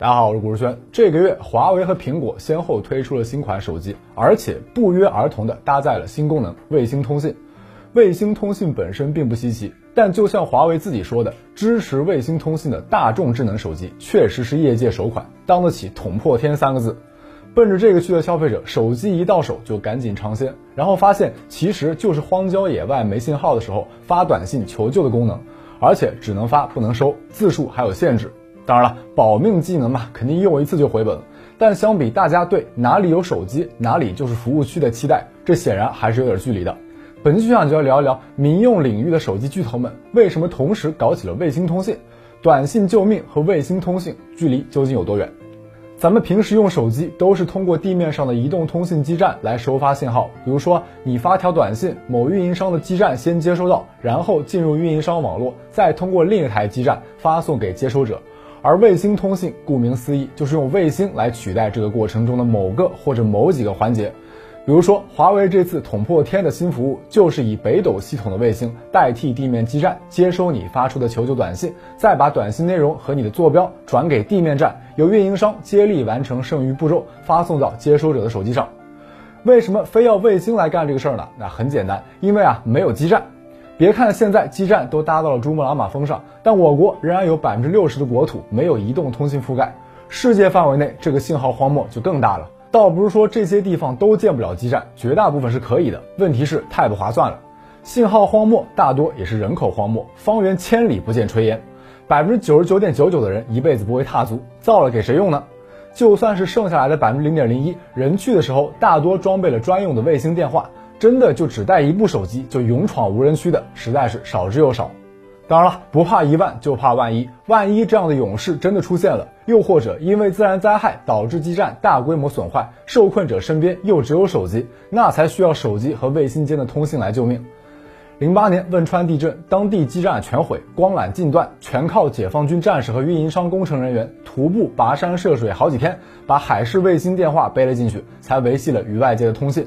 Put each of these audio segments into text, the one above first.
大家好，我是古世轩。这个月，华为和苹果先后推出了新款手机，而且不约而同的搭载了新功能——卫星通信。卫星通信本身并不稀奇，但就像华为自己说的，支持卫星通信的大众智能手机确实是业界首款，当得起“捅破天”三个字。奔着这个去的消费者，手机一到手就赶紧尝鲜，然后发现其实就是荒郊野外没信号的时候发短信求救的功能，而且只能发不能收，字数还有限制。当然了，保命技能嘛，肯定用一次就回本。但相比大家对哪里有手机哪里就是服务区的期待，这显然还是有点距离的。本期就想就要聊一聊民用领域的手机巨头们为什么同时搞起了卫星通信，短信救命和卫星通信距离究竟有多远？咱们平时用手机都是通过地面上的移动通信基站来收发信号，比如说你发条短信，某运营商的基站先接收到，然后进入运营商网络，再通过另一台基站发送给接收者。而卫星通信顾名思义，就是用卫星来取代这个过程中的某个或者某几个环节。比如说，华为这次捅破天的新服务，就是以北斗系统的卫星代替地面基站，接收你发出的求救短信，再把短信内容和你的坐标转给地面站，由运营商接力完成剩余步骤，发送到接收者的手机上。为什么非要卫星来干这个事儿呢？那很简单，因为啊，没有基站。别看现在基站都搭到了珠穆朗玛峰上，但我国仍然有百分之六十的国土没有移动通信覆盖。世界范围内，这个信号荒漠就更大了。倒不是说这些地方都建不了基站，绝大部分是可以的。问题是太不划算了。信号荒漠大多也是人口荒漠，方圆千里不见炊烟，百分之九十九点九九的人一辈子不会踏足，造了给谁用呢？就算是剩下来的百分之零点零一，人去的时候大多装备了专用的卫星电话。真的就只带一部手机就勇闯无人区的，实在是少之又少。当然了，不怕一万就怕万一，万一这样的勇士真的出现了，又或者因为自然灾害导致基站大规模损坏，受困者身边又只有手机，那才需要手机和卫星间的通信来救命。零八年汶川地震，当地基站全毁，光缆尽断，全靠解放军战士和运营商工程人员徒步跋山涉水好几天，把海事卫星电话背了进去，才维系了与外界的通信。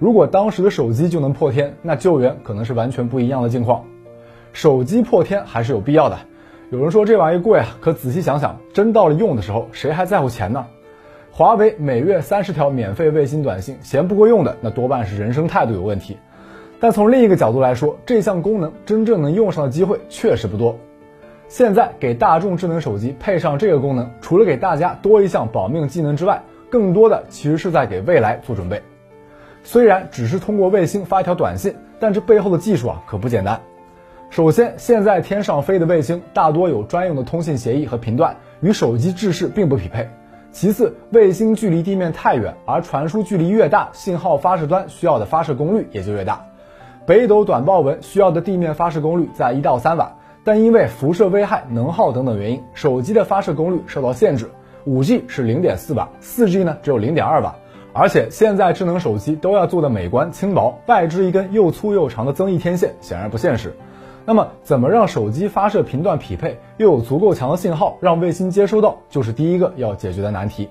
如果当时的手机就能破天，那救援可能是完全不一样的境况。手机破天还是有必要的。有人说这玩意贵啊，可仔细想想，真到了用的时候，谁还在乎钱呢？华为每月三十条免费卫星短信，嫌不够用的，那多半是人生态度有问题。但从另一个角度来说，这项功能真正能用上的机会确实不多。现在给大众智能手机配上这个功能，除了给大家多一项保命技能之外，更多的其实是在给未来做准备。虽然只是通过卫星发一条短信，但这背后的技术啊可不简单。首先，现在天上飞的卫星大多有专用的通信协议和频段，与手机制式并不匹配。其次，卫星距离地面太远，而传输距离越大，信号发射端需要的发射功率也就越大。北斗短报文需要的地面发射功率在一到三瓦，但因为辐射危害、能耗等等原因，手机的发射功率受到限制。五 G 是零点四瓦，四 G 呢只有零点二瓦。而且现在智能手机都要做的美观轻薄，外置一根又粗又长的增益天线显然不现实。那么，怎么让手机发射频段匹配，又有足够强的信号让卫星接收到，就是第一个要解决的难题。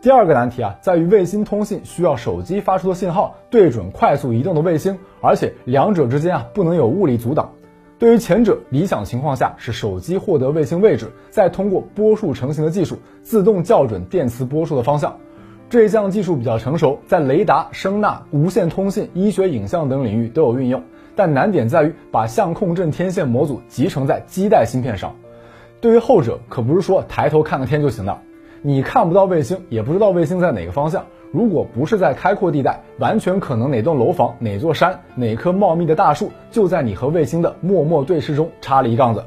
第二个难题啊，在于卫星通信需要手机发出的信号对准快速移动的卫星，而且两者之间啊不能有物理阻挡。对于前者，理想情况下是手机获得卫星位置，再通过波束成型的技术自动校准电磁波束的方向。这项技术比较成熟，在雷达、声呐、无线通信、医学影像等领域都有运用，但难点在于把相控阵天线模组集成在基带芯片上。对于后者，可不是说抬头看个天就行了，你看不到卫星，也不知道卫星在哪个方向。如果不是在开阔地带，完全可能哪栋楼房、哪座山、哪棵茂密的大树，就在你和卫星的默默对视中插了一杠子。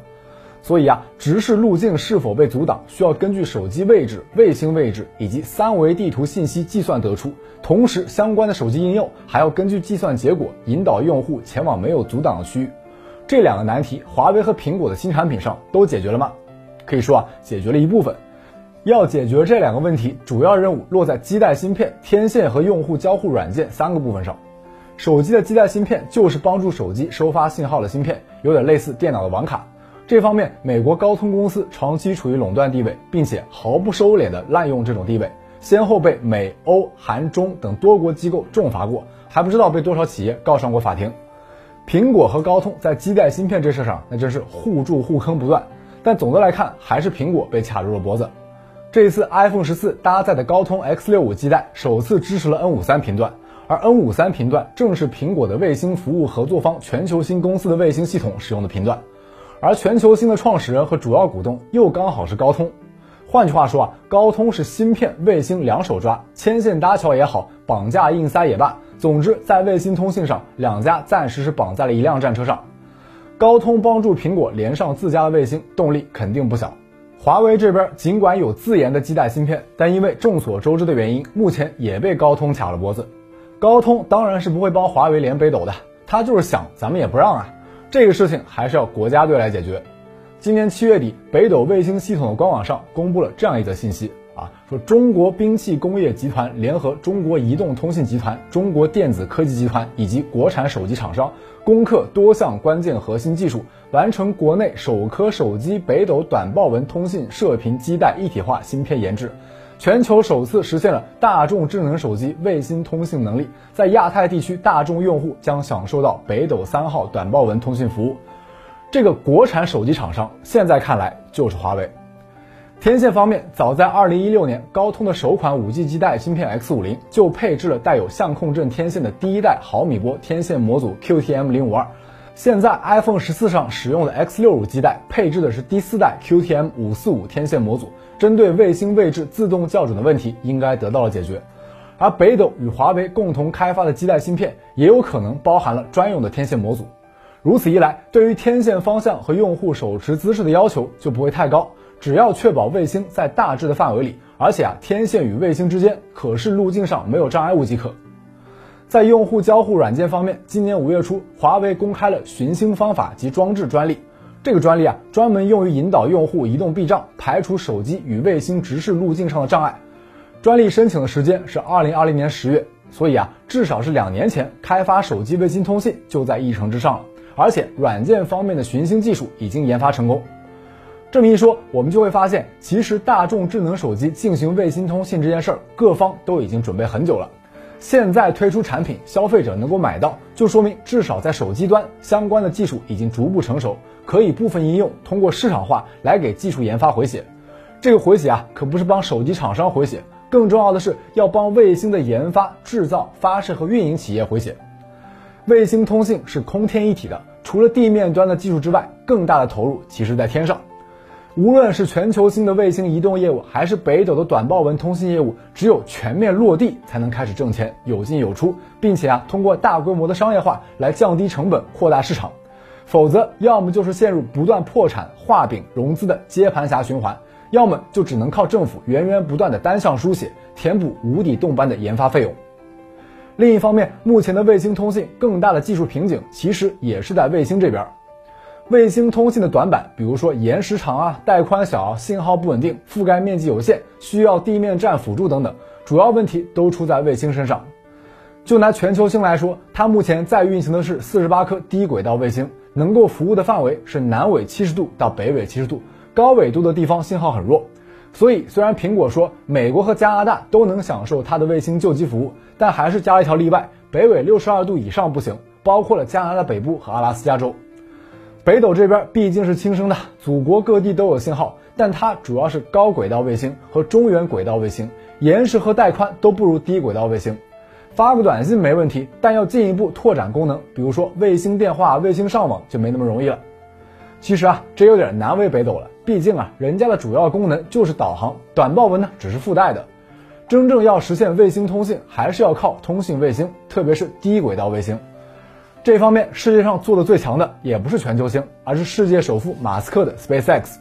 所以啊，直视路径是否被阻挡，需要根据手机位置、卫星位置以及三维地图信息计算得出。同时，相关的手机应用还要根据计算结果引导用户前往没有阻挡的区域。这两个难题，华为和苹果的新产品上都解决了吗？可以说啊，解决了一部分。要解决这两个问题，主要任务落在基带芯片、天线和用户交互软件三个部分上。手机的基带芯片就是帮助手机收发信号的芯片，有点类似电脑的网卡。这方面，美国高通公司长期处于垄断地位，并且毫不收敛地滥用这种地位，先后被美、欧、韩、中等多国机构重罚过，还不知道被多少企业告上过法庭。苹果和高通在基带芯片这事上，那真是互助互坑不断。但总的来看，还是苹果被卡住了脖子。这一次 iPhone 十四搭载的高通 X 六五基带首次支持了 N 五三频段，而 N 五三频段正是苹果的卫星服务合作方全球星公司的卫星系统使用的频段，而全球星的创始人和主要股东又刚好是高通。换句话说啊，高通是芯片、卫星两手抓，牵线搭桥也好，绑架硬塞也罢，总之在卫星通信上，两家暂时是绑在了一辆战车上。高通帮助苹果连上自家的卫星，动力肯定不小。华为这边尽管有自研的基带芯片，但因为众所周知的原因，目前也被高通卡了脖子。高通当然是不会帮华为连北斗的，他就是想咱们也不让啊。这个事情还是要国家队来解决。今年七月底，北斗卫星系统的官网上公布了这样一则信息啊，说中国兵器工业集团联合中国移动通信集团、中国电子科技集团以及国产手机厂商，攻克多项关键核心技术。完成国内首颗手机北斗短报文通信射频基带一体化芯片研制，全球首次实现了大众智能手机卫星通信能力，在亚太地区大众用户将享受到北斗三号短报文通信服务。这个国产手机厂商现在看来就是华为。天线方面，早在2016年，高通的首款 5G 基带芯片 X50 就配置了带有相控阵天线的第一代毫米波天线模组 QTM052。现在 iPhone 十四上使用的 X 六五基带配置的是第四代 QTM 五四五天线模组，针对卫星位置自动校准的问题应该得到了解决。而北斗与华为共同开发的基带芯片也有可能包含了专用的天线模组。如此一来，对于天线方向和用户手持姿势的要求就不会太高，只要确保卫星在大致的范围里，而且啊天线与卫星之间可视路径上没有障碍物即可。在用户交互软件方面，今年五月初，华为公开了寻星方法及装置专利。这个专利啊，专门用于引导用户移动避障，排除手机与卫星直视路径上的障碍。专利申请的时间是二零二零年十月，所以啊，至少是两年前开发手机卫星通信就在议程之上了。而且软件方面的寻星技术已经研发成功。这么一说，我们就会发现，其实大众智能手机进行卫星通信这件事儿，各方都已经准备很久了。现在推出产品，消费者能够买到，就说明至少在手机端相关的技术已经逐步成熟，可以部分应用通过市场化来给技术研发回血。这个回血啊，可不是帮手机厂商回血，更重要的是要帮卫星的研发、制造、发射和运营企业回血。卫星通信是空天一体的，除了地面端的技术之外，更大的投入其实在天上。无论是全球性的卫星移动业务，还是北斗的短报文通信业务，只有全面落地，才能开始挣钱，有进有出，并且啊，通过大规模的商业化来降低成本，扩大市场。否则，要么就是陷入不断破产、画饼、融资的接盘侠循环，要么就只能靠政府源源不断的单向输血，填补无底洞般的研发费用。另一方面，目前的卫星通信更大的技术瓶颈，其实也是在卫星这边。卫星通信的短板，比如说延时长啊、带宽小、信号不稳定、覆盖面积有限、需要地面站辅助等等，主要问题都出在卫星身上。就拿全球星来说，它目前在运行的是四十八颗低轨道卫星，能够服务的范围是南纬七十度到北纬七十度，高纬度的地方信号很弱。所以，虽然苹果说美国和加拿大都能享受它的卫星救机服务，但还是加了一条例外：北纬六十二度以上不行，包括了加拿大北部和阿拉斯加州。北斗这边毕竟是亲生的，祖国各地都有信号，但它主要是高轨道卫星和中远轨道卫星，延时和带宽都不如低轨道卫星。发个短信没问题，但要进一步拓展功能，比如说卫星电话、卫星上网就没那么容易了。其实啊，这有点难为北斗了，毕竟啊，人家的主要功能就是导航，短报文呢只是附带的。真正要实现卫星通信，还是要靠通信卫星，特别是低轨道卫星。这方面世界上做的最强的也不是全球星，而是世界首富马斯克的 SpaceX。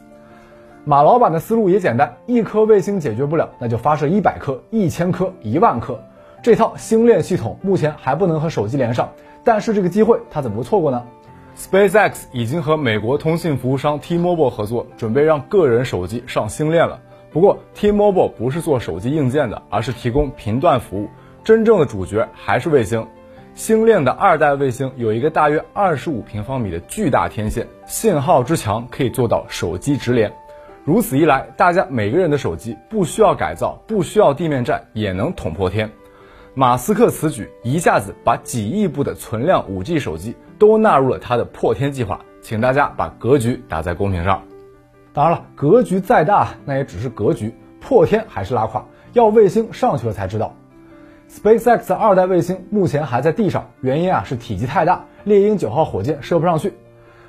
马老板的思路也简单，一颗卫星解决不了，那就发射一百颗、一千颗、一万颗。这套星链系统目前还不能和手机连上，但是这个机会他怎么错过呢？SpaceX 已经和美国通信服务商 T-Mobile 合作，准备让个人手机上星链了。不过 T-Mobile 不是做手机硬件的，而是提供频段服务，真正的主角还是卫星。星链的二代卫星有一个大约二十五平方米的巨大天线，信号之强可以做到手机直连。如此一来，大家每个人的手机不需要改造，不需要地面站，也能捅破天。马斯克此举一下子把几亿部的存量 5G 手机都纳入了他的破天计划，请大家把格局打在公屏上。当然了，格局再大，那也只是格局。破天还是拉胯，要卫星上去了才知道。SpaceX 二代卫星目前还在地上，原因啊是体积太大，猎鹰九号火箭射不上去。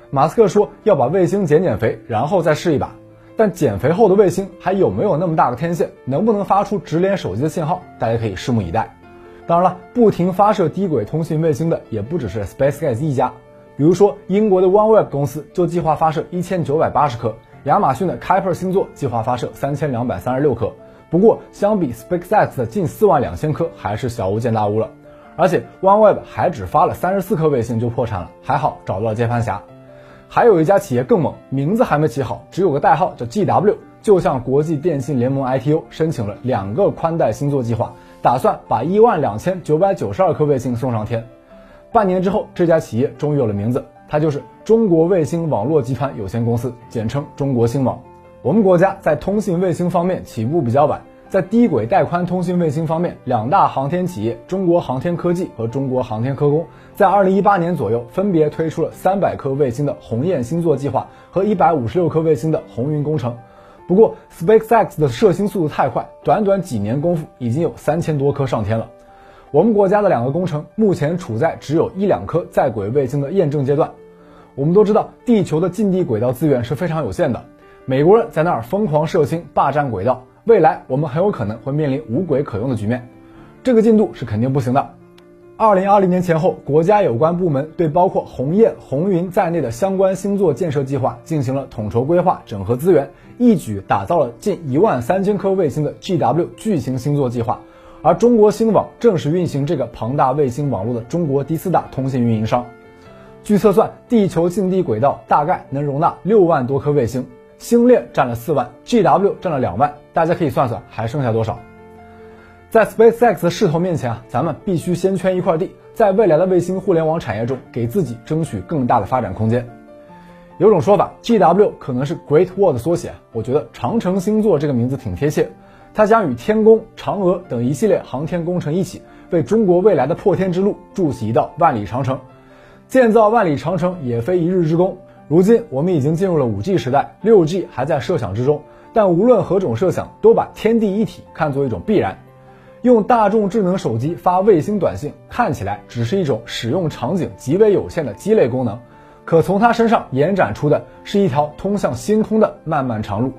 马斯克说要把卫星减减肥，然后再试一把。但减肥后的卫星还有没有那么大的天线，能不能发出直连手机的信号，大家可以拭目以待。当然了，不停发射低轨通信卫星的也不只是 SpaceX 一家，比如说英国的 OneWeb 公司就计划发射一千九百八十颗，亚马逊的 Kuiper 星座计划发射三千两百三十六颗。不过，相比 SpaceX 的近四万两千颗，还是小巫见大巫了。而且，OneWeb 还只发了三十四颗卫星就破产了，还好找到了接盘侠。还有一家企业更猛，名字还没起好，只有个代号叫 GW，就向国际电信联盟 ITU 申请了两个宽带星座计划，打算把一万两千九百九十二颗卫星送上天。半年之后，这家企业终于有了名字，它就是中国卫星网络集团有限公司，简称中国星网。我们国家在通信卫星方面起步比较晚。在低轨带宽通信卫星方面，两大航天企业中国航天科技和中国航天科工在二零一八年左右分别推出了三百颗卫星的鸿雁星座计划和一百五十六颗卫星的鸿运工程。不过，SpaceX 的射星速度太快，短短几年功夫已经有三千多颗上天了。我们国家的两个工程目前处在只有一两颗在轨卫星的验证阶段。我们都知道，地球的近地轨道资源是非常有限的，美国人在那儿疯狂射星，霸占轨道。未来我们很有可能会面临无轨可用的局面，这个进度是肯定不行的。二零二零年前后，国家有关部门对包括鸿雁、鸿云在内的相关星座建设计划进行了统筹规划、整合资源，一举打造了近一万三千颗卫星的 GW 巨型星座计划。而中国星网正是运行这个庞大卫星网络的中国第四大通信运营商。据测算，地球近地轨道大概能容纳六万多颗卫星。星链占了四万，GW 占了两万，大家可以算算还剩下多少。在 SpaceX 的势头面前啊，咱们必须先圈一块地，在未来的卫星互联网产业中给自己争取更大的发展空间。有种说法，GW 可能是 Great Wall 的缩写，我觉得长城星座这个名字挺贴切。它将与天宫、嫦娥等一系列航天工程一起，为中国未来的破天之路筑起一道万里长城。建造万里长城也非一日之功。如今我们已经进入了五 G 时代，六 G 还在设想之中。但无论何种设想，都把天地一体看作一种必然。用大众智能手机发卫星短信，看起来只是一种使用场景极为有限的鸡肋功能，可从它身上延展出的是一条通向星空的漫漫长路。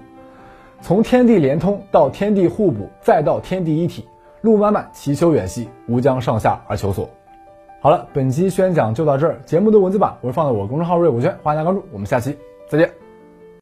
从天地连通到天地互补，再到天地一体，路漫漫其修远兮，吾将上下而求索。好了，本期宣讲就到这儿。节目的文字版我会放在我公众号“瑞虎圈”，欢迎大家关注。我们下期再见。